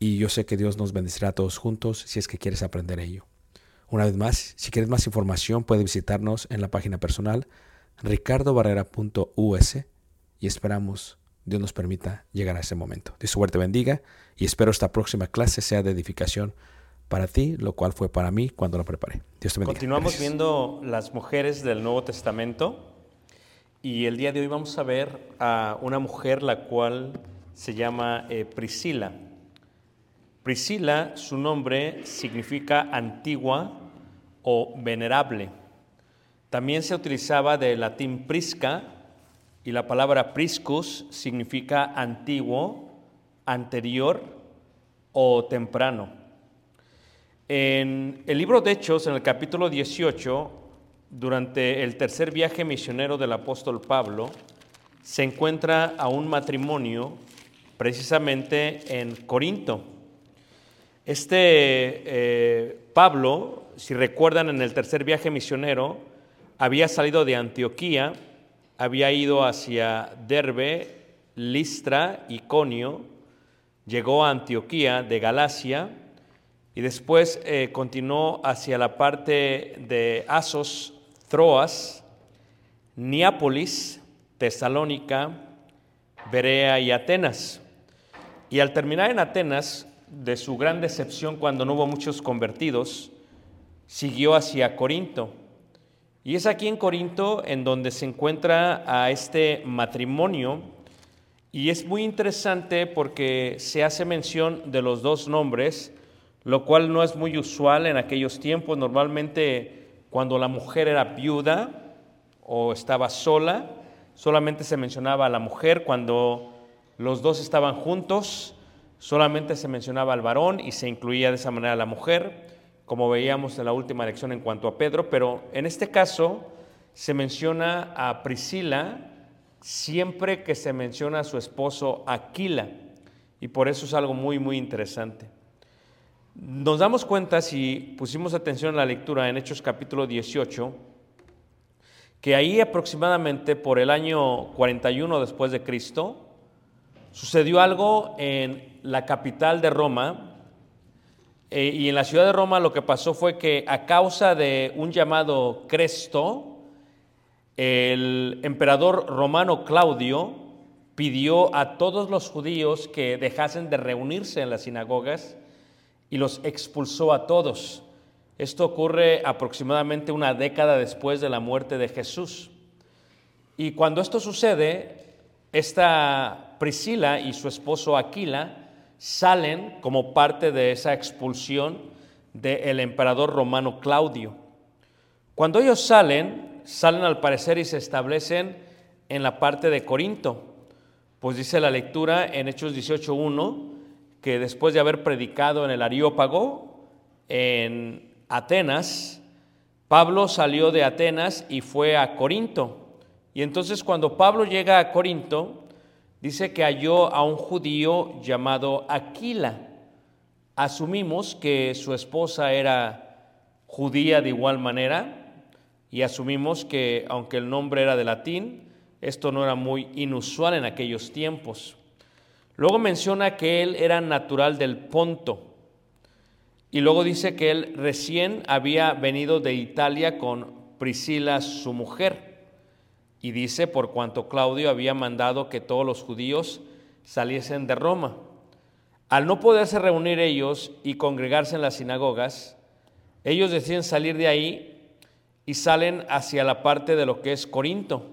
y yo sé que Dios nos bendecirá a todos juntos si es que quieres aprender ello. Una vez más, si quieres más información, puedes visitarnos en la página personal ricardobarrera.us y esperamos Dios nos permita llegar a ese momento. Dios suerte bendiga y espero esta próxima clase sea de edificación para ti, lo cual fue para mí cuando la preparé. Dios te bendiga. Continuamos Gracias. viendo las mujeres del Nuevo Testamento y el día de hoy vamos a ver a una mujer la cual se llama eh, Priscila. Priscila, su nombre significa antigua o venerable. También se utilizaba del latín prisca y la palabra priscus significa antiguo, anterior o temprano. En el libro de Hechos, en el capítulo 18, durante el tercer viaje misionero del apóstol Pablo, se encuentra a un matrimonio precisamente en Corinto. Este eh, Pablo, si recuerdan en el tercer viaje misionero, había salido de Antioquía, había ido hacia Derbe, Listra, Iconio, llegó a Antioquía de Galacia y después eh, continuó hacia la parte de Asos, Troas, Neápolis, Tesalónica, Berea y Atenas. Y al terminar en Atenas, de su gran decepción cuando no hubo muchos convertidos, siguió hacia Corinto. Y es aquí en Corinto en donde se encuentra a este matrimonio. Y es muy interesante porque se hace mención de los dos nombres, lo cual no es muy usual en aquellos tiempos. Normalmente cuando la mujer era viuda o estaba sola, solamente se mencionaba a la mujer. Cuando los dos estaban juntos, solamente se mencionaba al varón y se incluía de esa manera a la mujer como veíamos en la última lección en cuanto a Pedro, pero en este caso se menciona a Priscila siempre que se menciona a su esposo Aquila, y por eso es algo muy, muy interesante. Nos damos cuenta, si pusimos atención a la lectura en Hechos capítulo 18, que ahí aproximadamente por el año 41 después de Cristo, sucedió algo en la capital de Roma, eh, y en la ciudad de Roma lo que pasó fue que a causa de un llamado Cresto, el emperador romano Claudio pidió a todos los judíos que dejasen de reunirse en las sinagogas y los expulsó a todos. Esto ocurre aproximadamente una década después de la muerte de Jesús. Y cuando esto sucede, esta Priscila y su esposo Aquila salen como parte de esa expulsión del emperador romano Claudio. Cuando ellos salen, salen al parecer y se establecen en la parte de Corinto, pues dice la lectura en Hechos 18.1 que después de haber predicado en el Areópago, en Atenas, Pablo salió de Atenas y fue a Corinto. Y entonces cuando Pablo llega a Corinto, dice que halló a un judío llamado Aquila. Asumimos que su esposa era judía de igual manera y asumimos que aunque el nombre era de latín, esto no era muy inusual en aquellos tiempos. Luego menciona que él era natural del Ponto y luego dice que él recién había venido de Italia con Priscila, su mujer. Y dice, por cuanto Claudio había mandado que todos los judíos saliesen de Roma. Al no poderse reunir ellos y congregarse en las sinagogas, ellos deciden salir de ahí y salen hacia la parte de lo que es Corinto.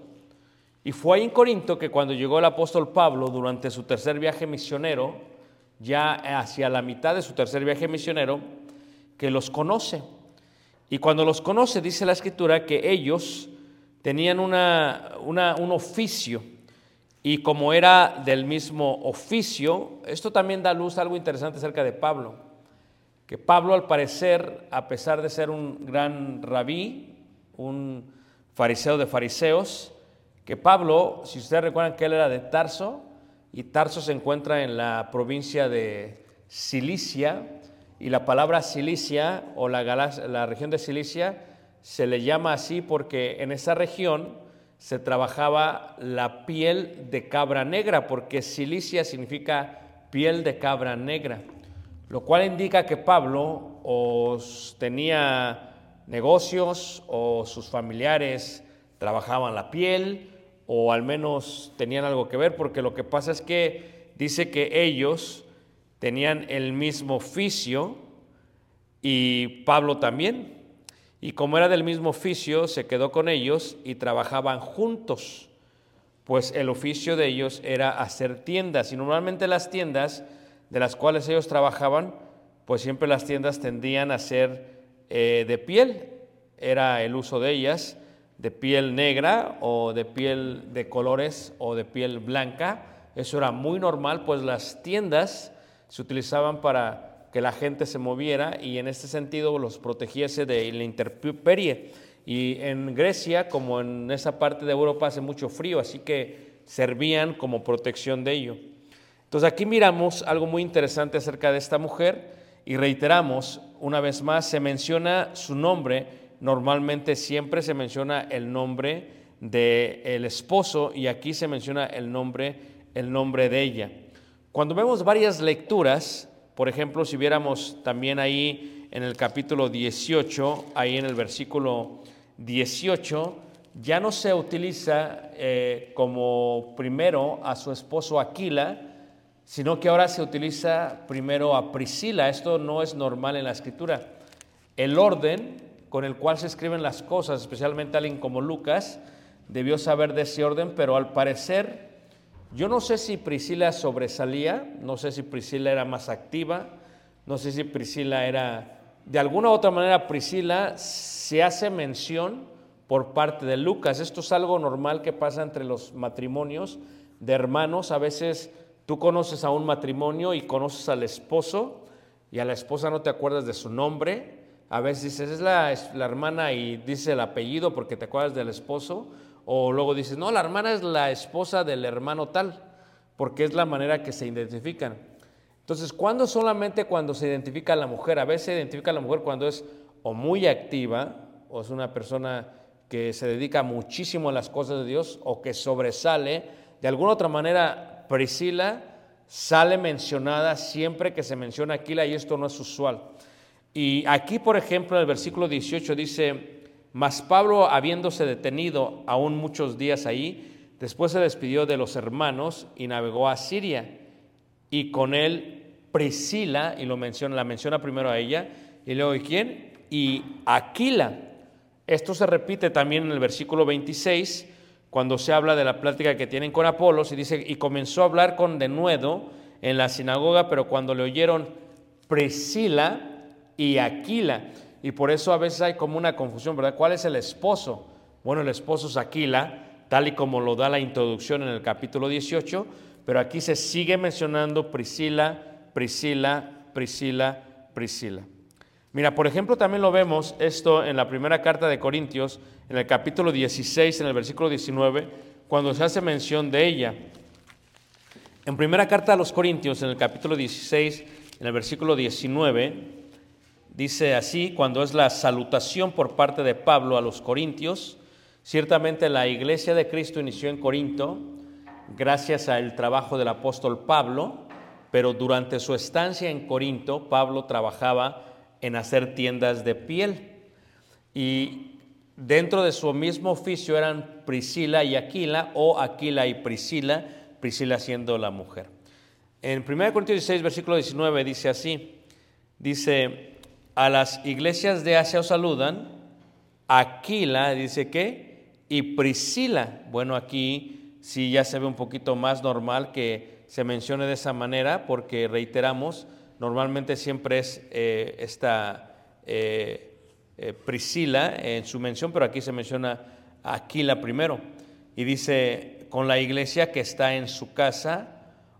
Y fue ahí en Corinto que cuando llegó el apóstol Pablo durante su tercer viaje misionero, ya hacia la mitad de su tercer viaje misionero, que los conoce. Y cuando los conoce, dice la escritura que ellos tenían una, un oficio y como era del mismo oficio, esto también da luz a algo interesante acerca de Pablo, que Pablo al parecer, a pesar de ser un gran rabí, un fariseo de fariseos, que Pablo, si ustedes recuerdan que él era de Tarso, y Tarso se encuentra en la provincia de Cilicia, y la palabra Cilicia o la, la región de Cilicia se le llama así porque en esa región se trabajaba la piel de cabra negra, porque silicia significa piel de cabra negra, lo cual indica que Pablo o tenía negocios o sus familiares trabajaban la piel o al menos tenían algo que ver, porque lo que pasa es que dice que ellos tenían el mismo oficio y Pablo también. Y como era del mismo oficio, se quedó con ellos y trabajaban juntos, pues el oficio de ellos era hacer tiendas. Y normalmente las tiendas de las cuales ellos trabajaban, pues siempre las tiendas tendían a ser eh, de piel. Era el uso de ellas, de piel negra o de piel de colores o de piel blanca. Eso era muy normal, pues las tiendas se utilizaban para que la gente se moviera y en este sentido los protegiese de la intemperie. Y en Grecia, como en esa parte de Europa, hace mucho frío, así que servían como protección de ello. Entonces aquí miramos algo muy interesante acerca de esta mujer y reiteramos, una vez más, se menciona su nombre, normalmente siempre se menciona el nombre del el esposo y aquí se menciona el nombre, el nombre de ella. Cuando vemos varias lecturas, por ejemplo, si viéramos también ahí en el capítulo 18, ahí en el versículo 18, ya no se utiliza eh, como primero a su esposo Aquila, sino que ahora se utiliza primero a Priscila. Esto no es normal en la escritura. El orden con el cual se escriben las cosas, especialmente alguien como Lucas, debió saber de ese orden, pero al parecer, yo no sé si Priscila sobresalía, no sé si Priscila era más activa, no sé si Priscila era, de alguna u otra manera, Priscila se hace mención por parte de Lucas. Esto es algo normal que pasa entre los matrimonios de hermanos. A veces tú conoces a un matrimonio y conoces al esposo y a la esposa no te acuerdas de su nombre. A veces dices, es la, hermana y dice el apellido porque te acuerdas del esposo. O luego dices, no, la hermana es la esposa del hermano tal, porque es la manera que se identifican. Entonces, ¿cuándo solamente cuando se identifica a la mujer? A veces se identifica a la mujer cuando es o muy activa, o es una persona que se dedica muchísimo a las cosas de Dios, o que sobresale. De alguna otra manera, Priscila sale mencionada siempre que se menciona Aquila, y esto no es usual. Y aquí, por ejemplo, en el versículo 18 dice, mas Pablo, habiéndose detenido aún muchos días ahí, después se despidió de los hermanos y navegó a Siria. Y con él Priscila, y lo menciona, la menciona primero a ella, y luego ¿y quién? Y Aquila. Esto se repite también en el versículo 26, cuando se habla de la plática que tienen con Apolos, y dice, y comenzó a hablar con denuedo en la sinagoga, pero cuando le oyeron Priscila y Aquila, y por eso a veces hay como una confusión, ¿verdad? ¿Cuál es el esposo? Bueno, el esposo es Aquila, tal y como lo da la introducción en el capítulo 18, pero aquí se sigue mencionando Priscila, Priscila, Priscila, Priscila. Mira, por ejemplo, también lo vemos esto en la primera carta de Corintios, en el capítulo 16, en el versículo 19, cuando se hace mención de ella. En primera carta a los Corintios, en el capítulo 16, en el versículo 19, dice así, cuando es la salutación por parte de Pablo a los Corintios, ciertamente la iglesia de Cristo inició en Corinto gracias al trabajo del apóstol Pablo, pero durante su estancia en Corinto, Pablo trabajaba en hacer tiendas de piel. Y dentro de su mismo oficio eran Priscila y Aquila, o Aquila y Priscila, Priscila siendo la mujer. En 1 Corintios 16, versículo 19 dice así, dice, a las iglesias de Asia os saludan, Aquila, dice que, y Priscila. Bueno, aquí sí ya se ve un poquito más normal que se mencione de esa manera, porque reiteramos, normalmente siempre es eh, esta eh, eh, Priscila en su mención, pero aquí se menciona Aquila primero. Y dice, con la iglesia que está en su casa,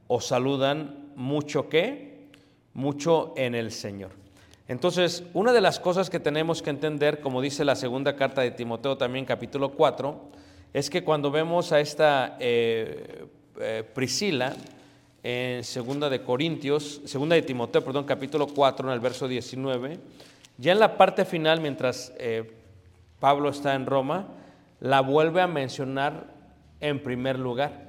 os saludan mucho que, mucho en el Señor. Entonces, una de las cosas que tenemos que entender, como dice la segunda carta de Timoteo también, capítulo 4, es que cuando vemos a esta eh, eh, Priscila, en segunda de Corintios, segunda de Timoteo, perdón, capítulo 4, en el verso 19, ya en la parte final, mientras eh, Pablo está en Roma, la vuelve a mencionar en primer lugar.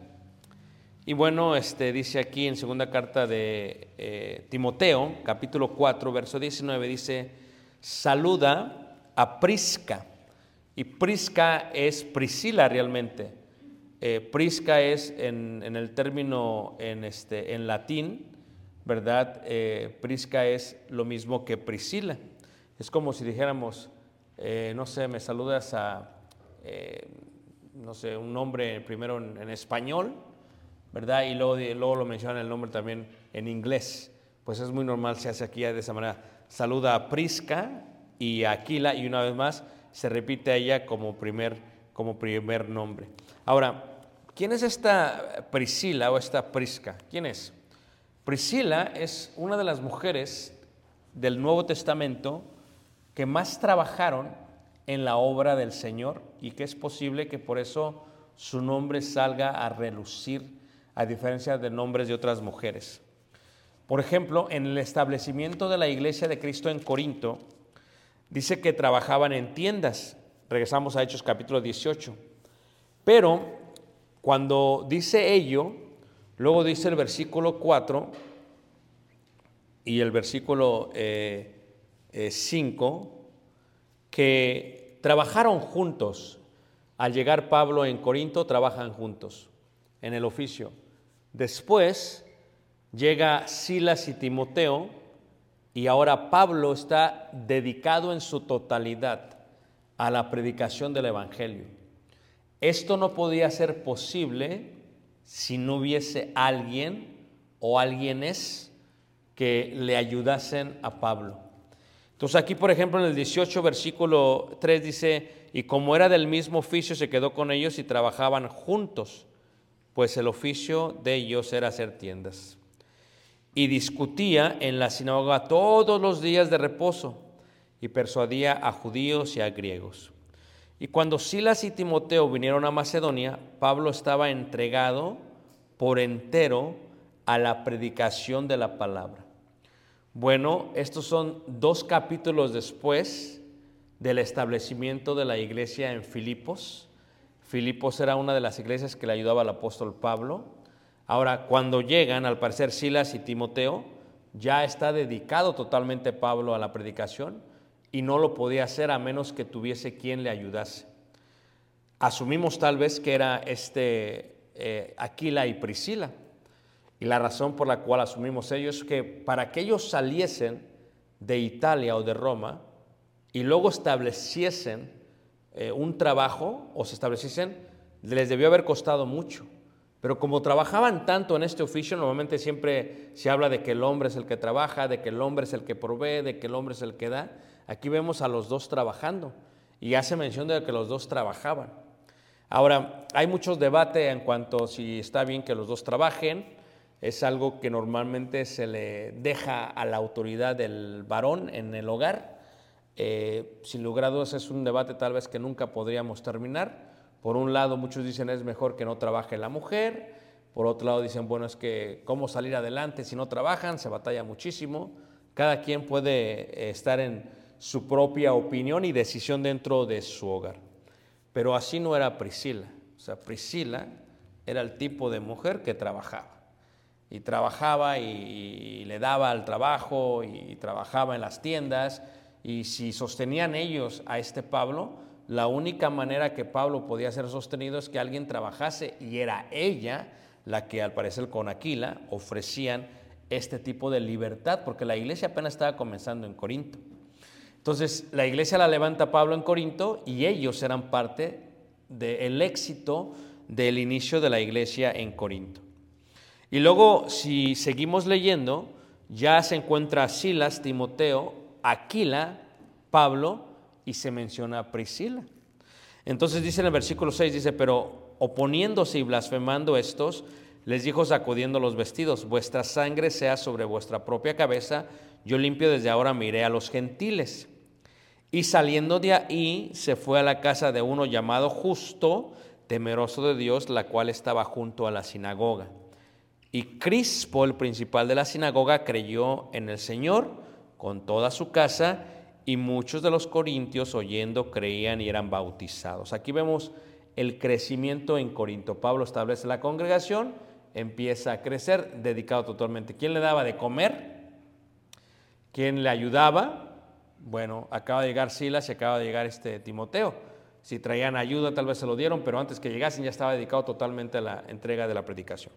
Y bueno, este, dice aquí en segunda carta de eh, Timoteo, capítulo 4, verso 19, dice, saluda a Prisca. Y Prisca es Priscila realmente. Eh, Prisca es en, en, el término en, este, en latín, ¿verdad? Eh, Prisca es lo mismo que Priscila. Es como si dijéramos, eh, no sé, me saludas a, eh, no sé, un nombre primero en, en español, ¿verdad? Y luego, luego lo mencionan el nombre también en inglés. Pues es muy normal, se hace aquí de esa manera. Saluda a Prisca y a Aquila y una vez más se repite a ella como primer, como primer nombre. Ahora, ¿quién es esta Priscila o esta Prisca? ¿Quién es? Priscila es una de las mujeres del Nuevo Testamento que más trabajaron en la obra del Señor y que es posible que por eso su nombre salga a relucir a diferencia de nombres de otras mujeres. Por ejemplo, en el establecimiento de la iglesia de Cristo en Corinto, dice que trabajaban en tiendas. Regresamos a Hechos capítulo 18. Pero cuando dice ello, luego dice el versículo 4 y el versículo 5 eh, eh, que trabajaron juntos. Al llegar Pablo en Corinto, trabajan juntos en el oficio. Después llega Silas y Timoteo y ahora Pablo está dedicado en su totalidad a la predicación del Evangelio. Esto no podía ser posible si no hubiese alguien o alguienes que le ayudasen a Pablo. Entonces aquí, por ejemplo, en el 18 versículo 3 dice, y como era del mismo oficio, se quedó con ellos y trabajaban juntos, pues el oficio de ellos era hacer tiendas. Y discutía en la sinagoga todos los días de reposo y persuadía a judíos y a griegos. Y cuando Silas y Timoteo vinieron a Macedonia, Pablo estaba entregado por entero a la predicación de la palabra. Bueno, estos son dos capítulos después del establecimiento de la iglesia en Filipos. Filipos era una de las iglesias que le ayudaba al apóstol Pablo. Ahora, cuando llegan, al parecer Silas y Timoteo, ya está dedicado totalmente Pablo a la predicación y no lo podía hacer a menos que tuviese quien le ayudase. Asumimos tal vez que era este eh, Aquila y Priscila. Y la razón por la cual asumimos ellos es que para que ellos saliesen de Italia o de Roma y luego estableciesen eh, un trabajo o se estableciesen, les debió haber costado mucho. Pero como trabajaban tanto en este oficio, normalmente siempre se habla de que el hombre es el que trabaja, de que el hombre es el que provee, de que el hombre es el que da. Aquí vemos a los dos trabajando y hace mención de que los dos trabajaban. Ahora, hay muchos debates en cuanto a si está bien que los dos trabajen. Es algo que normalmente se le deja a la autoridad del varón en el hogar. Eh, sin lugar a dudas es un debate tal vez que nunca podríamos terminar. Por un lado, muchos dicen es mejor que no trabaje la mujer. Por otro lado, dicen, bueno, es que cómo salir adelante si no trabajan, se batalla muchísimo. Cada quien puede eh, estar en su propia opinión y decisión dentro de su hogar. Pero así no era Priscila. O sea, Priscila era el tipo de mujer que trabajaba. Y trabajaba y, le daba al trabajo y trabajaba en las tiendas. Y si sostenían ellos a este Pablo, la única manera que Pablo podía ser sostenido es que alguien trabajase y era ella la que al parecer con Aquila ofrecían este tipo de libertad, porque la iglesia apenas estaba comenzando en Corinto. Entonces la iglesia la levanta Pablo en Corinto y ellos eran parte del éxito del inicio de la iglesia en Corinto. Y luego, si seguimos leyendo, ya se encuentra Silas, Timoteo, Aquila, Pablo, y se menciona a Priscila. Entonces dice en el versículo 6, dice, pero oponiéndose y blasfemando estos, les dijo sacudiendo los vestidos, vuestra sangre sea sobre vuestra propia cabeza, yo limpio desde ahora miré a los gentiles. Y saliendo de ahí, se fue a la casa de uno llamado justo, temeroso de Dios, la cual estaba junto a la sinagoga. Y Crispo, el principal de la sinagoga, creyó en el Señor con toda su casa, y muchos de los corintios oyendo creían y eran bautizados. Aquí vemos el crecimiento en Corinto. Pablo establece la congregación, empieza a crecer, dedicado totalmente. ¿Quién le daba de comer? ¿Quién le ayudaba? Bueno, acaba de llegar Silas y acaba de llegar este Timoteo. Si traían ayuda, tal vez se lo dieron, pero antes que llegasen ya estaba dedicado totalmente a la entrega de la predicación.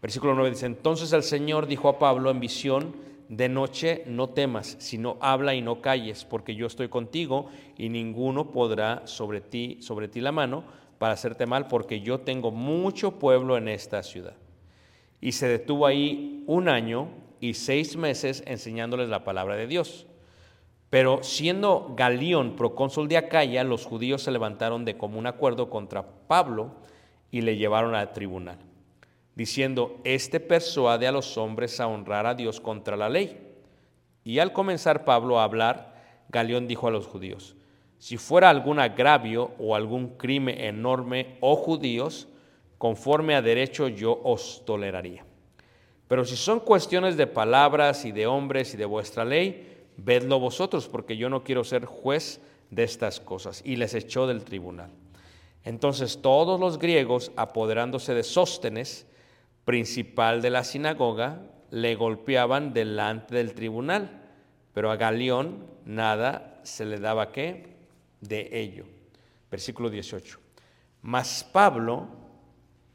Versículo 9 dice, entonces el Señor dijo a Pablo en visión, de noche no temas, sino habla y no calles, porque yo estoy contigo y ninguno podrá sobre ti, sobre ti la mano para hacerte mal, porque yo tengo mucho pueblo en esta ciudad. Y se detuvo ahí un año y seis meses enseñándoles la palabra de Dios. Pero siendo Galión procónsul de Acaya, los judíos se levantaron de común acuerdo contra Pablo y le llevaron al tribunal diciendo, este persuade a los hombres a honrar a Dios contra la ley. Y al comenzar Pablo a hablar, Galeón dijo a los judíos, si fuera algún agravio o algún crimen enorme, oh judíos, conforme a derecho yo os toleraría. Pero si son cuestiones de palabras y de hombres y de vuestra ley, vedlo vosotros, porque yo no quiero ser juez de estas cosas. Y les echó del tribunal. Entonces todos los griegos, apoderándose de Sóstenes, principal de la sinagoga, le golpeaban delante del tribunal, pero a Galión nada se le daba qué de ello. Versículo 18. Mas Pablo,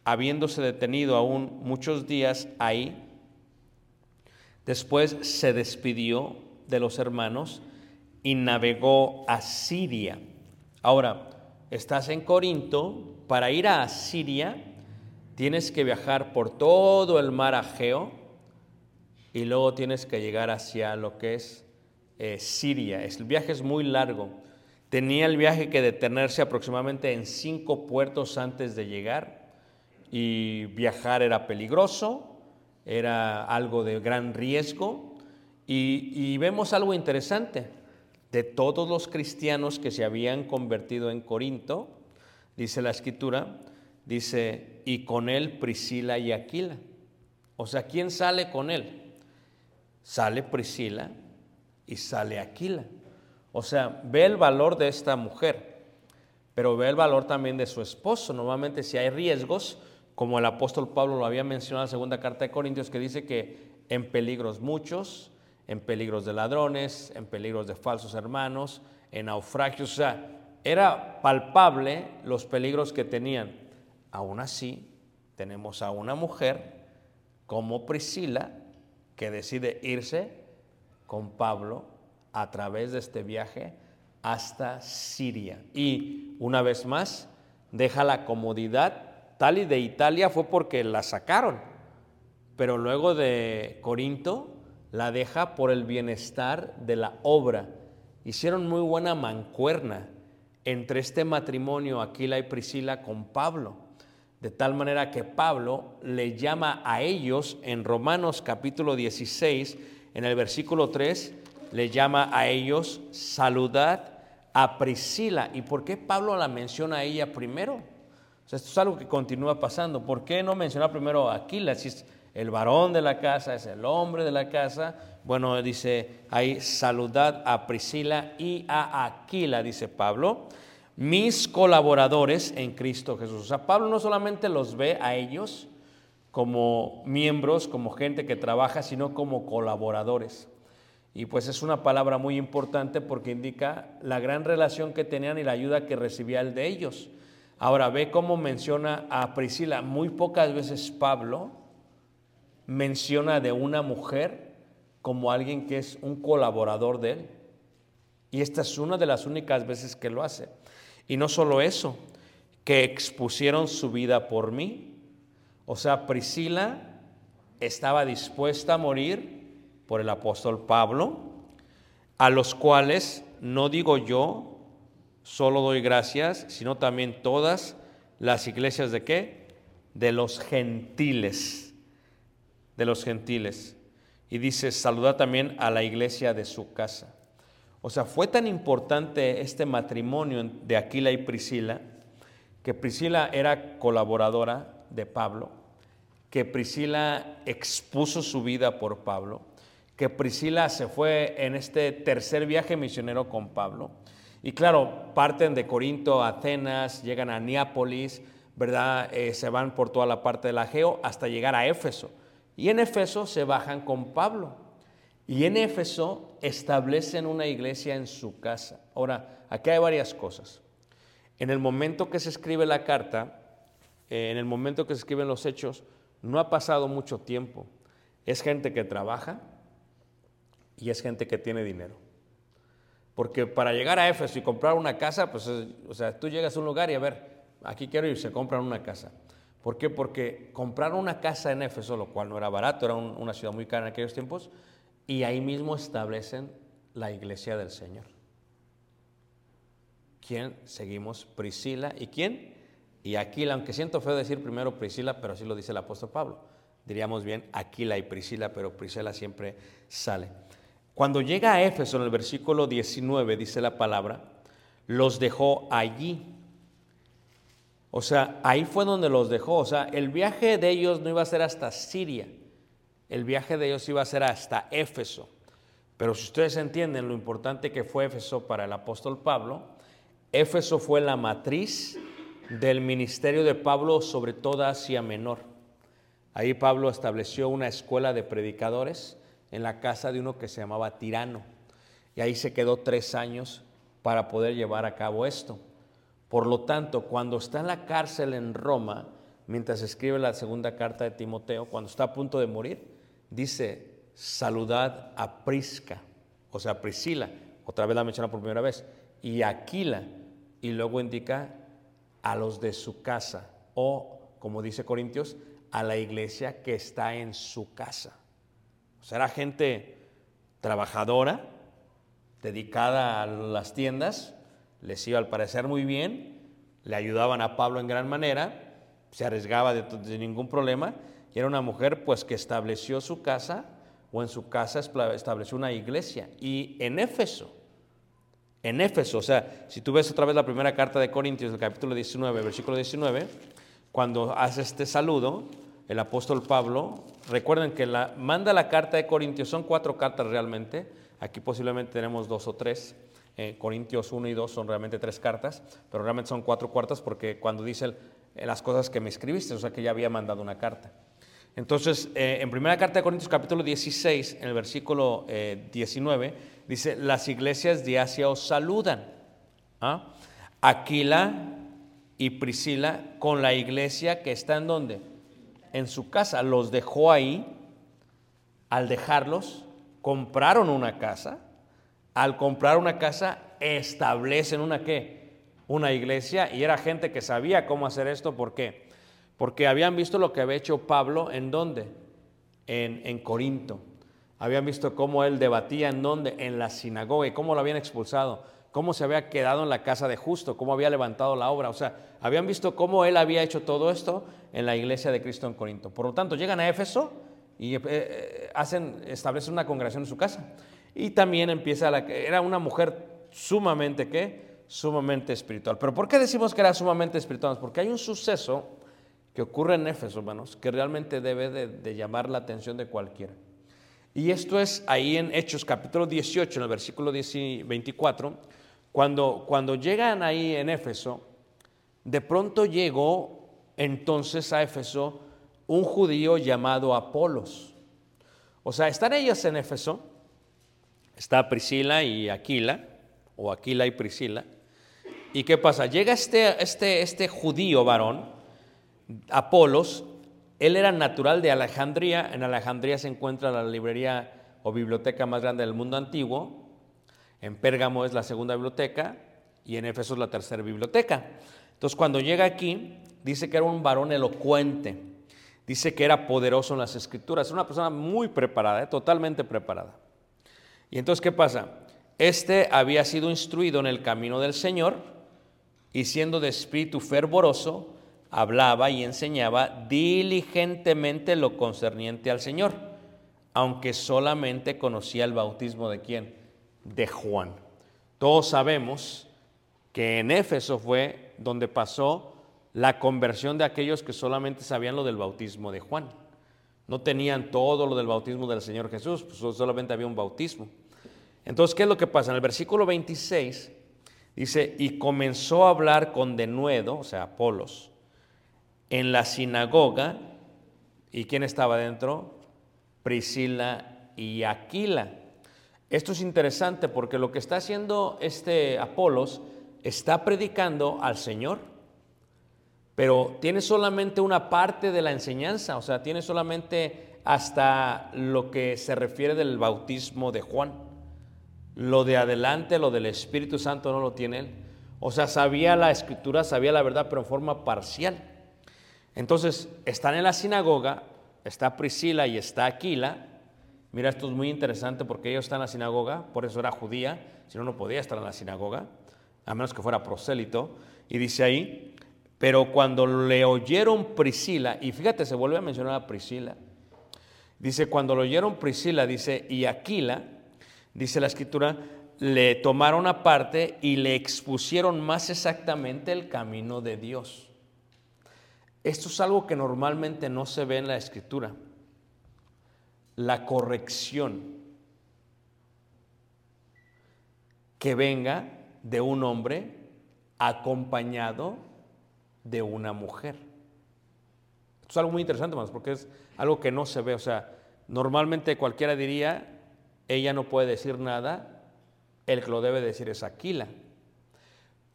habiéndose detenido aún muchos días ahí, Después se despidió de los hermanos y navegó a Siria. Ahora, estás en Corinto, para ir a Siria tienes que viajar por todo el mar Ageo y luego tienes que llegar hacia lo que es eh, Siria. El viaje es muy largo. Tenía el viaje que detenerse aproximadamente en cinco puertos antes de llegar y viajar era peligroso, era algo de gran riesgo y, y vemos algo interesante. De todos los cristianos que se habían convertido en Corinto, dice la escritura, dice, y con él Priscila y Aquila. O sea, ¿quién sale con él? Sale Priscila y sale Aquila. O sea, ve el valor de esta mujer, pero ve el valor también de su esposo. Normalmente si hay riesgos, como el apóstol Pablo lo había mencionado en la segunda carta de Corintios, que dice que en peligros muchos, en peligros de ladrones, en peligros de falsos hermanos, en naufragios, o sea, era palpable los peligros que tenían. Aún así, tenemos a una mujer como Priscila que decide irse con Pablo a través de este viaje hasta Siria. Y una vez más, deja la comodidad. Tal y de Italia fue porque la sacaron, pero luego de Corinto la deja por el bienestar de la obra. Hicieron muy buena mancuerna entre este matrimonio, Aquila y Priscila, con Pablo. De tal manera que Pablo le llama a ellos en Romanos capítulo 16, en el versículo 3, le llama a ellos saludad a Priscila. ¿Y por qué Pablo la menciona a ella primero? O sea, esto es algo que continúa pasando. ¿Por qué no menciona primero a Aquila? Si es el varón de la casa, es el hombre de la casa. Bueno, dice ahí saludad a Priscila y a Aquila, dice Pablo, mis colaboradores en Cristo Jesús. O sea, Pablo no solamente los ve a ellos como miembros, como gente que trabaja, sino como colaboradores. Y pues es una palabra muy importante porque indica la gran relación que tenían y la ayuda que recibía el de ellos. Ahora ve cómo menciona a Priscila. Muy pocas veces Pablo menciona de una mujer como alguien que es un colaborador de él. Y esta es una de las únicas veces que lo hace. Y no solo eso, que expusieron su vida por mí. O sea, Priscila estaba dispuesta a morir por el apóstol Pablo, a los cuales no digo yo, solo doy gracias, sino también todas las iglesias de qué? De los gentiles, de los gentiles. Y dice, saluda también a la iglesia de su casa. O sea, fue tan importante este matrimonio de Aquila y Priscila, que Priscila era colaboradora de Pablo, que Priscila expuso su vida por Pablo, que Priscila se fue en este tercer viaje misionero con Pablo. Y claro, parten de Corinto a Atenas, llegan a Neápolis, ¿verdad? Eh, se van por toda la parte del Ageo hasta llegar a Éfeso. Y en Éfeso se bajan con Pablo. Y en Éfeso establecen una iglesia en su casa. Ahora, aquí hay varias cosas. En el momento que se escribe la carta, eh, en el momento que se escriben los hechos, no ha pasado mucho tiempo. Es gente que trabaja, y es gente que tiene dinero. Porque para llegar a Éfeso y comprar una casa, pues, o sea, tú llegas a un lugar y a ver, aquí quiero ir, se compran una casa. ¿Por qué? Porque comprar una casa en Éfeso, lo cual no era barato, era una ciudad muy cara en aquellos tiempos, y ahí mismo establecen la iglesia del Señor. ¿Quién? Seguimos Priscila. ¿Y quién? Y Aquila, aunque siento feo decir primero Priscila, pero así lo dice el apóstol Pablo. Diríamos bien Aquila y Priscila, pero Priscila siempre sale. Cuando llega a Éfeso, en el versículo 19, dice la palabra, los dejó allí. O sea, ahí fue donde los dejó. O sea, el viaje de ellos no iba a ser hasta Siria. El viaje de ellos iba a ser hasta Éfeso. Pero si ustedes entienden lo importante que fue Éfeso para el apóstol Pablo, Éfeso fue la matriz del ministerio de Pablo sobre toda Asia Menor. Ahí Pablo estableció una escuela de predicadores en la casa de uno que se llamaba Tirano. Y ahí se quedó tres años para poder llevar a cabo esto. Por lo tanto, cuando está en la cárcel en Roma, mientras escribe la segunda carta de Timoteo, cuando está a punto de morir, dice, saludad a Prisca, o sea, Priscila, otra vez la menciona por primera vez, y Aquila, y luego indica a los de su casa, o como dice Corintios, a la iglesia que está en su casa. O sea, era gente trabajadora, dedicada a las tiendas, les iba al parecer muy bien, le ayudaban a Pablo en gran manera, se arriesgaba de, de ningún problema, y era una mujer pues que estableció su casa, o en su casa estableció una iglesia. Y en Éfeso, en Éfeso, o sea, si tú ves otra vez la primera carta de Corintios, el capítulo 19, versículo 19, cuando hace este saludo, el apóstol Pablo, recuerden que manda la carta de Corintios, son cuatro cartas realmente, aquí posiblemente tenemos dos o tres, eh, Corintios 1 y 2 son realmente tres cartas, pero realmente son cuatro cuartas porque cuando dice las cosas que me escribiste, o sea que ya había mandado una carta. Entonces, eh, en primera carta de Corintios capítulo 16, en el versículo eh, 19, dice, las iglesias de Asia os saludan. ¿Ah? Aquila y Priscila con la iglesia que está en donde? En su casa. Los dejó ahí. Al dejarlos, compraron una casa. Al comprar una casa, establecen una qué? Una iglesia. Y era gente que sabía cómo hacer esto. ¿Por qué? Porque habían visto lo que había hecho Pablo en dónde? En, en Corinto. Habían visto cómo él debatía en dónde? En la sinagoga y cómo lo habían expulsado, cómo se había quedado en la casa de justo, cómo había levantado la obra. O sea, habían visto cómo él había hecho todo esto en la iglesia de Cristo en Corinto. Por lo tanto, llegan a Éfeso y eh, eh, hacen, establecen una congregación en su casa. Y también empieza la era una mujer sumamente qué? Sumamente espiritual. Pero ¿por qué decimos que era sumamente espiritual? Porque hay un suceso que ocurre en Éfeso, hermanos, que realmente debe de, llamar la atención de cualquiera. Y esto es ahí en Hechos capítulo 18, en el versículo 10 24, cuando, cuando llegan ahí en Éfeso, de pronto llegó entonces a Éfeso un judío llamado Apolos. O sea, están ellos en Éfeso, está Priscila y Aquila, o Aquila y Priscila, ¿y qué pasa? Llega este, este, este judío varón, Apolos, él era natural de Alejandría. En Alejandría se encuentra la librería o biblioteca más grande del mundo antiguo. En Pérgamo es la segunda biblioteca y en Éfeso es la tercera biblioteca. Entonces, cuando llega aquí, dice que era un varón elocuente. Dice que era poderoso en las escrituras. Una persona muy preparada, ¿eh? totalmente preparada. Y entonces, ¿qué pasa? Este había sido instruido en el camino del Señor y siendo de espíritu fervoroso, hablaba y enseñaba diligentemente lo concerniente al Señor, aunque solamente conocía el bautismo de quién? De Juan. Todos sabemos que en Éfeso fue donde pasó la conversión de aquellos que solamente sabían lo del bautismo de Juan. No tenían todo lo del bautismo del Señor Jesús, pues solamente había un bautismo. Entonces, ¿qué es lo que pasa? En el versículo 26 dice, y comenzó a hablar con denuedo, o sea, Apolos, en la sinagoga, ¿y quién estaba dentro? Priscila y Aquila. Esto es interesante porque lo que está haciendo este Apolos está predicando al Señor, pero tiene solamente una parte de la enseñanza, o sea, tiene solamente hasta lo que se refiere del bautismo de Juan. Lo de adelante, lo del Espíritu Santo no lo tiene él. O sea, sabía la escritura, sabía la verdad, pero en forma parcial. Entonces, están en la sinagoga, está Priscila y está Aquila. Mira, esto es muy interesante porque ellos están en la sinagoga, por eso era judía, si no, no podía estar en la sinagoga, a menos que fuera prosélito. Y dice ahí, pero cuando le oyeron Priscila, y fíjate, se vuelve a mencionar a Priscila, dice, cuando lo oyeron Priscila, dice, y Aquila, dice la escritura, le tomaron aparte y le expusieron más exactamente el camino de Dios. Esto es algo que normalmente no se ve en la escritura. La corrección que venga de un hombre acompañado de una mujer. Esto es algo muy interesante, porque es algo que no se ve. O sea, normalmente cualquiera diría, ella no puede decir nada, el que lo debe decir es Aquila.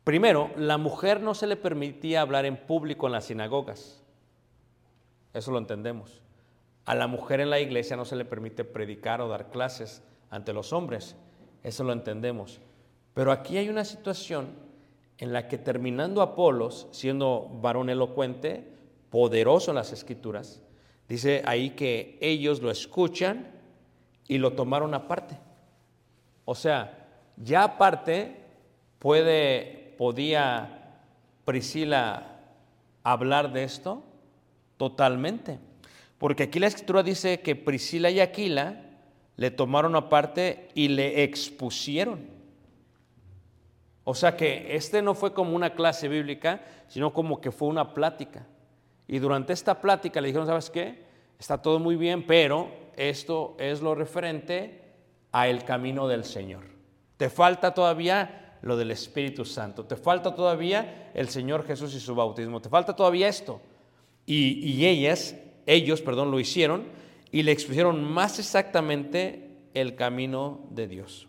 Primero, la mujer no se le permitía hablar en público en las sinagogas. Eso lo entendemos. a la mujer en la iglesia no se le permite predicar o dar clases ante los hombres. Eso lo entendemos. Pero aquí hay una situación en la que terminando Apolos, siendo varón elocuente, poderoso en las escrituras, dice ahí que ellos lo escuchan y lo tomaron aparte. O sea, ya aparte puede, podía Priscila hablar de esto totalmente. Porque aquí la escritura dice que Priscila y Aquila le tomaron aparte y le expusieron. O sea que este no fue como una clase bíblica, sino como que fue una plática. Y durante esta plática le dijeron, ¿sabes qué? Está todo muy bien, pero esto es lo referente a el camino del Señor. Te falta todavía lo del Espíritu Santo, te falta todavía el Señor Jesús y su bautismo, te falta todavía esto. Y, ellas, ellos, perdón, lo hicieron y le expusieron más exactamente el camino de Dios.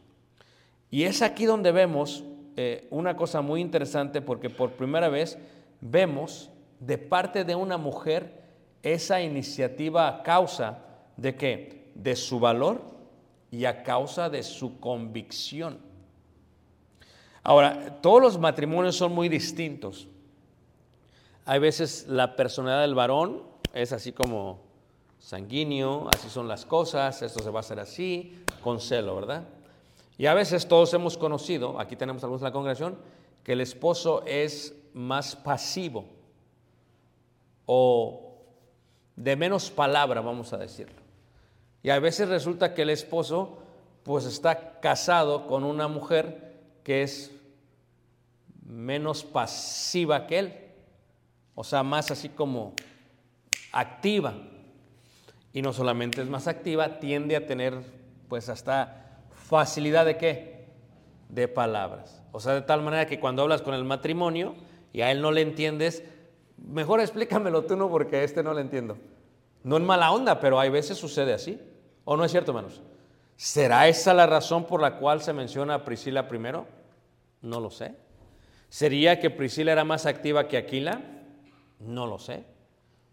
Y es aquí donde vemos eh, una cosa muy interesante porque por primera vez vemos de parte de una mujer esa iniciativa a causa de qué? De su valor y a causa de su convicción. Ahora, todos los matrimonios son muy distintos. Hay veces la personalidad del varón es así como sanguíneo, así son las cosas, esto se va a hacer así, con celo, ¿verdad? Y a veces todos hemos conocido, aquí tenemos algunos en la congregación, que el esposo es más pasivo o de menos palabra, vamos a decirlo. Y a veces resulta que el esposo pues está casado con una mujer que es menos pasiva que él, o sea, más así como activa. Y no solamente es más activa, tiende a tener pues hasta facilidad de qué? De palabras. O sea, de tal manera que cuando hablas con el matrimonio y a él no le entiendes, mejor explícamelo tú, no, porque a este no le entiendo. No en mala onda, pero hay veces sucede así. ¿O no es cierto, hermanos? ¿Será esa la razón por la cual se menciona a Priscila primero? No lo sé. ¿Sería que Priscila era más activa que Aquila? No lo sé.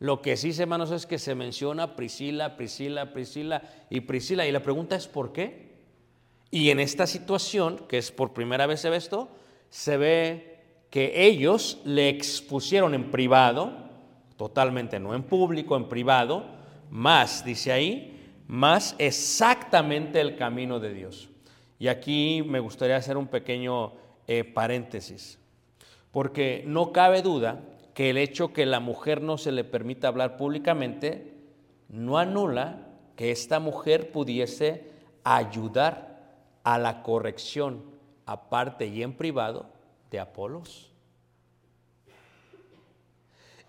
Lo que sí, hermanos, es que se menciona Priscila, Priscila, Priscila y Priscila. Y la pregunta es ¿por qué? Y en esta situación, que es por primera vez se ve esto, se ve que ellos le expusieron en privado, totalmente no en público, en privado, más, dice ahí, más exactamente el camino de Dios. Y aquí me gustaría hacer un pequeño eh, paréntesis, porque no cabe duda que el hecho que la mujer no se le permita hablar públicamente no anula que esta mujer pudiese ayudar a la corrección aparte y en privado de Apolos.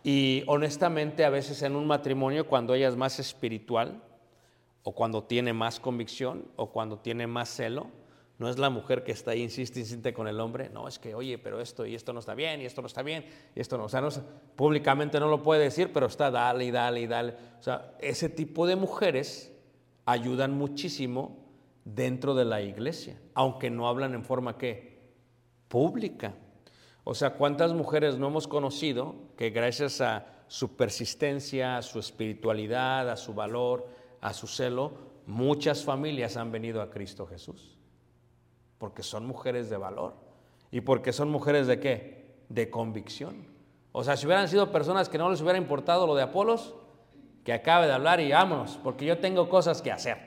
Y honestamente a veces en un matrimonio cuando ella es más espiritual o cuando tiene más convicción o cuando tiene más celo, no es la mujer que está ahí, insiste, insiste con el hombre, no, es que, oye, pero esto y esto no está bien, y esto no está bien, y esto no, o sea, no, públicamente no lo puede decir, pero está dale y dale y dale. O sea, ese tipo de mujeres ayudan muchísimo dentro de la iglesia, aunque no hablan en forma que pública. O sea, ¿cuántas mujeres no hemos conocido que gracias a su persistencia, a su espiritualidad, a su valor, a su celo, muchas familias han venido a Cristo Jesús? Porque son mujeres de valor. ¿Y porque son mujeres de qué? De convicción. O sea, si hubieran sido personas que no les hubiera importado lo de Apolos, que acabe de hablar y vámonos, porque yo tengo cosas que hacer.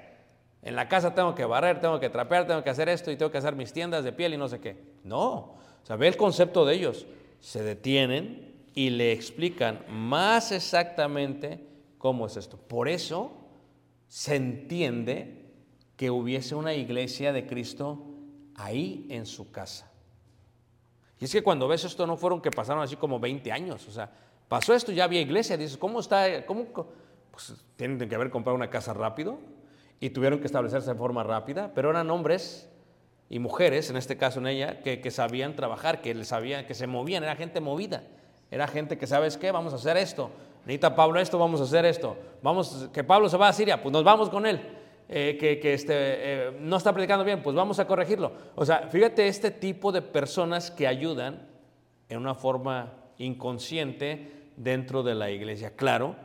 En la casa tengo que barrer, tengo que trapear, tengo que hacer esto y tengo que hacer mis tiendas de piel y no sé qué. No, o sea, ve el concepto de ellos. Se detienen y le explican más exactamente cómo es esto. Por eso se entiende que hubiese una iglesia de Cristo ahí en su casa. Y es que cuando ves esto no fueron que pasaron así como 20 años, o sea, pasó esto, ya había iglesia, dices, ¿cómo está? ¿Cómo? Pues tienen que haber comprado una casa rápido y tuvieron que establecerse de forma rápida, pero eran hombres y mujeres, en este caso en ella, que, sabían trabajar, que, sabían, que se movían, era gente movida, era gente que, ¿sabes qué? Vamos a hacer esto, necesita Pablo esto, vamos a hacer esto, vamos, que Pablo se va a Siria, pues nos vamos con él, eh, que, este, eh, no está predicando bien, pues vamos a corregirlo. O sea, fíjate este tipo de personas que ayudan en una forma inconsciente dentro de la iglesia, claro,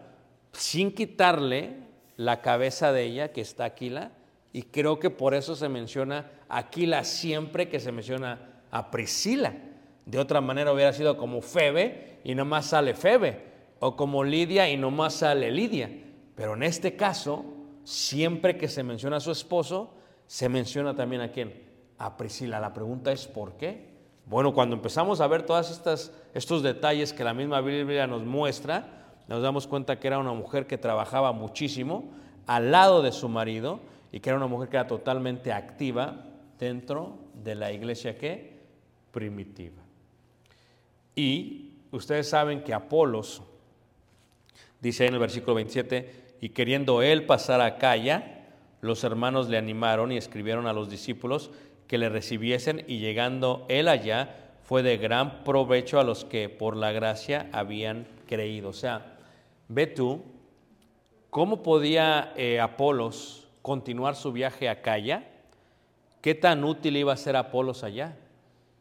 sin quitarle la cabeza de ella, que está Aquila, y creo que por eso se menciona Aquila siempre que se menciona a Priscila. De otra manera hubiera sido como Febe y nomás sale Febe, o como Lidia y nomás sale Lidia. Pero en este caso, siempre que se menciona a su esposo, se menciona también a quién? A Priscila. La pregunta es ¿por qué? Bueno, cuando empezamos a ver todos estos detalles que la misma Biblia nos muestra, nos damos cuenta que era una mujer que trabajaba muchísimo al lado de su marido y que era una mujer que era totalmente activa dentro de la iglesia que primitiva. Y ustedes saben que Apolos, dice en el versículo 27, y queriendo él pasar a Calla, los hermanos le animaron y escribieron a los discípulos que le recibiesen y llegando él allá fue de gran provecho a los que por la gracia habían creído. O sea, ve tú, ¿cómo podía eh, Apolos continuar su viaje a Calla? ¿Qué tan útil iba a ser Apolos allá?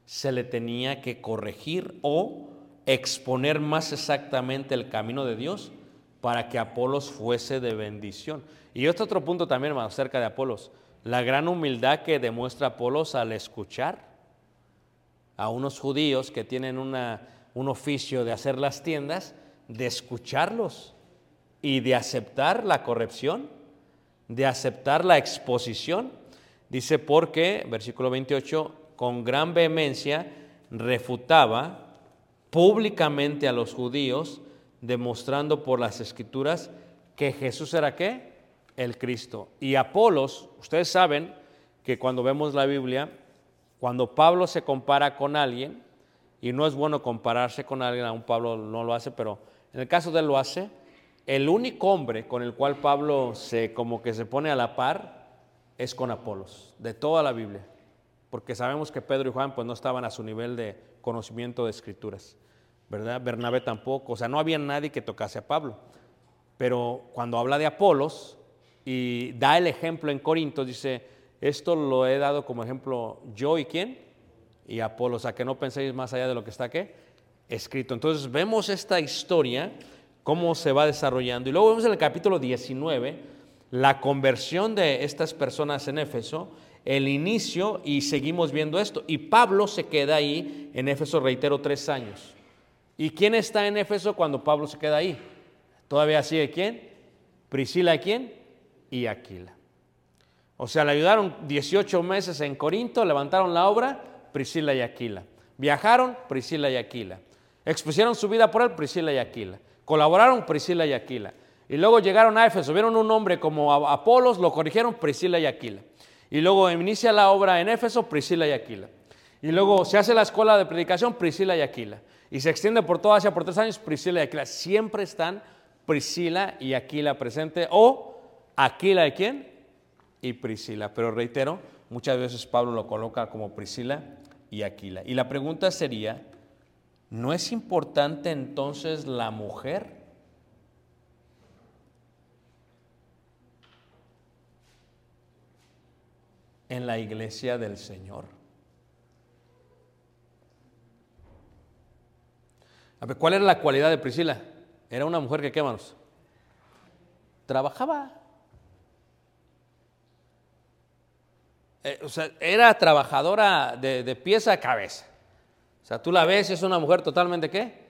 Se le tenía que corregir o exponer más exactamente el camino de Dios para que Apolos fuese de bendición. Y este otro punto también, hermano, acerca de Apolos, la gran humildad que demuestra Apolos al escuchar a unos judíos que tienen una, un oficio de hacer las tiendas, de escucharlos y de aceptar la corrección, de aceptar la exposición. Dice, porque, versículo 28, con gran vehemencia refutaba públicamente a los judíos, demostrando por las escrituras que Jesús era qué? El Cristo. Y Apolos, ustedes saben que cuando vemos la Biblia, cuando Pablo se compara con alguien, y no es bueno compararse con alguien, aún Pablo no lo hace, pero en el caso de él lo hace, el único hombre con el cual Pablo se como que se pone a la par es con Apolos, de toda la Biblia, porque sabemos que Pedro y Juan pues no estaban a su nivel de conocimiento de escrituras, ¿verdad? Bernabé tampoco, o sea, no había nadie que tocase a Pablo. Pero cuando habla de Apolos y da el ejemplo en Corinto, dice, esto lo he dado como ejemplo yo y quién? Y Apolos, a que no penséis más allá de lo que está aquí escrito. Entonces vemos esta historia, cómo se va desarrollando. Y luego vemos en el capítulo 19 la conversión de estas personas en Éfeso, el inicio y seguimos viendo esto. Y Pablo se queda ahí en Éfeso, reitero, tres años. ¿Y quién está en Éfeso cuando Pablo se queda ahí? ¿Todavía sigue quién? Priscila, ¿quién? Y Aquila. O sea, le ayudaron 18 meses en Corinto, levantaron la obra, Priscila y Aquila. Viajaron, Priscila y Aquila. Expusieron su vida por él, Priscila y Aquila. Colaboraron, Priscila y Aquila. Y luego llegaron a Éfeso, vieron un hombre como Apolos, lo corrigieron, Priscila y Aquila. Y luego inicia la obra en Éfeso, Priscila y Aquila. Y luego se hace la escuela de predicación, Priscila y Aquila. Y se extiende por toda Asia por tres años, Priscila y Aquila. Siempre están Priscila y Aquila presente. O Aquila de quién? Y Priscila. Pero reitero, muchas veces Pablo lo coloca como Priscila y Aquila. Y la pregunta sería, ¿no es importante entonces la mujer? en la iglesia del Señor. ¿Cuál era la cualidad de Priscila? Era una mujer que, ¿qué manos? Trabajaba. Eh, o sea, era trabajadora de, de pies a cabeza. O sea, tú la ves, es una mujer totalmente, ¿qué?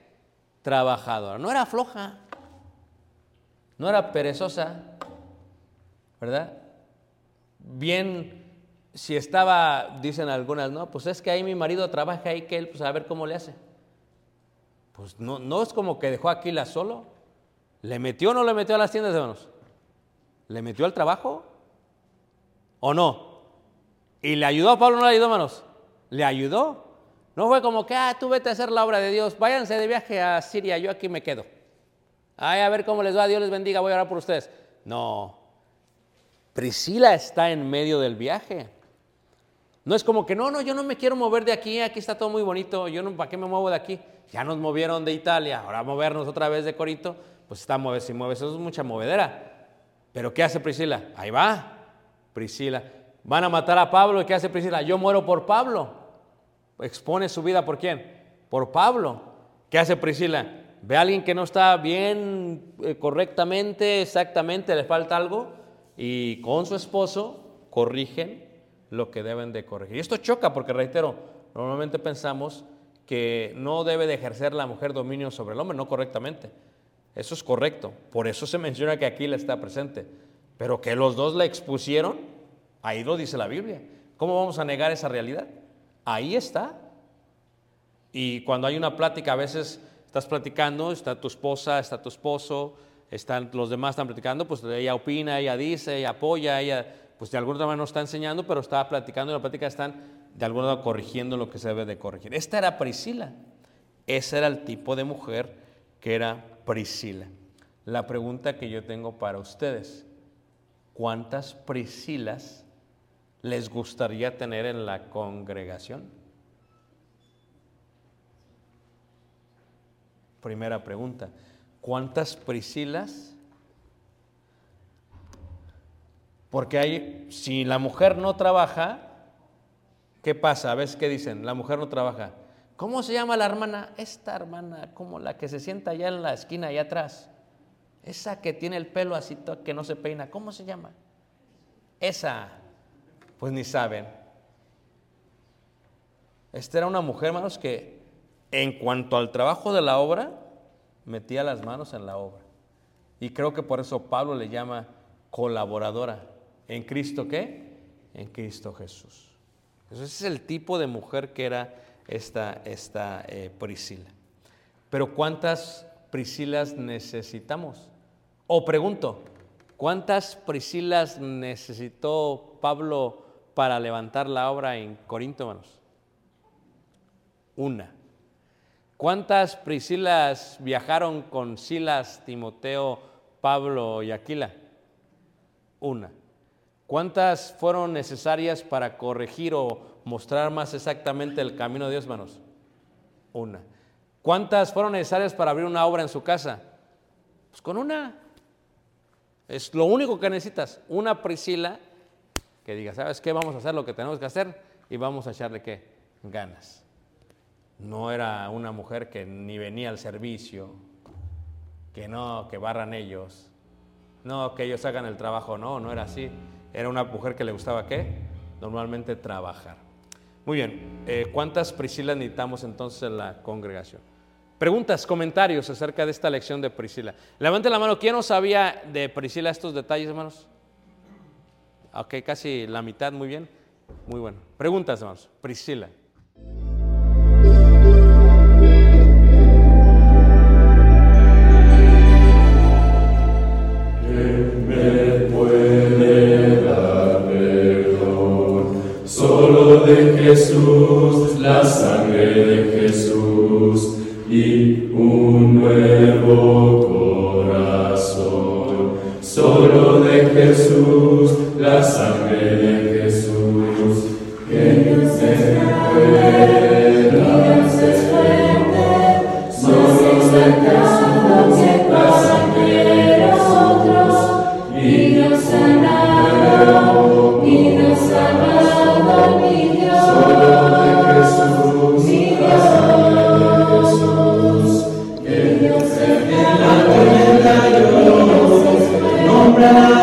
Trabajadora. No era floja. No era perezosa. ¿Verdad? Bien si estaba, dicen algunas, no, pues es que ahí mi marido trabaja ahí, que él, pues a ver cómo le hace. Pues no, no es como que dejó a Aquila solo. ¿Le metió o no le metió a las tiendas, hermanos? ¿Le metió al trabajo? ¿O no? ¿Y le ayudó a Pablo no le ayudó, hermanos? ¿Le ayudó? No fue como que, ah, tú vete a hacer la obra de Dios, váyanse de viaje a Siria, yo aquí me quedo. Ay, a ver cómo les va, Dios les bendiga, voy a orar por ustedes. No. Priscila está en medio del viaje. No es como que, no, no, yo no me quiero mover de aquí, aquí está todo muy bonito, yo no, ¿para qué me muevo de aquí? Ya nos movieron de Italia, ahora movernos otra vez de Corinto, pues está mueve, si mueve, eso es mucha movedera. Pero ¿qué hace Priscila? Ahí va, Priscila. Van a matar a Pablo, ¿y qué hace Priscila? Yo muero por Pablo. Expone su vida por quién? Por Pablo. ¿Qué hace Priscila? Ve a alguien que no está bien eh, correctamente, exactamente, le falta algo, y con su esposo corrigen lo que deben de corregir. Y esto choca porque, reitero, normalmente pensamos que no debe de ejercer la mujer dominio sobre el hombre, no correctamente. Eso es correcto. Por eso se menciona que aquí la está presente. Pero que los dos la expusieron, ahí lo dice la Biblia. ¿Cómo vamos a negar esa realidad? Ahí está. Y cuando hay una plática, a veces estás platicando, está tu esposa, está tu esposo, están los demás están platicando, pues ella opina, ella dice, ella apoya, ella, pues de alguna manera no está enseñando, pero está platicando y la plática están de alguna manera corrigiendo lo que se debe de corregir. Esta era Priscila. Ese era el tipo de mujer que era Priscila. La pregunta que yo tengo para ustedes, ¿cuántas Priscilas les gustaría tener en la congregación? Primera pregunta, ¿cuántas Priscilas? Porque hay, si la mujer no trabaja, ¿qué pasa? ¿Ves qué dicen? La mujer no trabaja. ¿Cómo se llama la hermana? Esta hermana, como la que se sienta allá en la esquina, allá atrás. Esa que tiene el pelo así que no se peina. ¿Cómo se llama? Esa. Pues ni saben. Esta era una mujer, hermanos, que en cuanto al trabajo de la obra, metía las manos en la obra. Y creo que por eso Pablo le llama colaboradora. ¿En Cristo qué? En Cristo Jesús. Ese es el tipo de mujer que era esta, esta eh, Priscila. Pero ¿cuántas Priscilas necesitamos? O pregunto, ¿cuántas Priscilas necesitó Pablo para levantar la obra en Corinto, hermanos? Una. ¿Cuántas Priscilas viajaron con Silas, Timoteo, Pablo y Aquila? Una. ¿Cuántas fueron necesarias para corregir o mostrar más exactamente el camino de Dios, hermanos? Una. ¿Cuántas fueron necesarias para abrir una obra en su casa? Pues con una. Es lo único que necesitas. Una Priscila que diga, ¿sabes qué? Vamos a hacer lo que tenemos que hacer y vamos a echarle qué? Ganas. No era una mujer que ni venía al servicio, que no, que barran ellos, no, que ellos hagan el trabajo, no, no era así. Era una mujer que le gustaba qué? Normalmente trabajar. Muy bien, eh, ¿cuántas Priscilas necesitamos entonces en la congregación? Preguntas, comentarios acerca de esta lección de Priscila. Levante la mano, ¿quién no sabía de Priscila estos detalles, hermanos? Ok, casi la mitad, muy bien. Muy bueno. Preguntas, hermanos. Priscila. Yo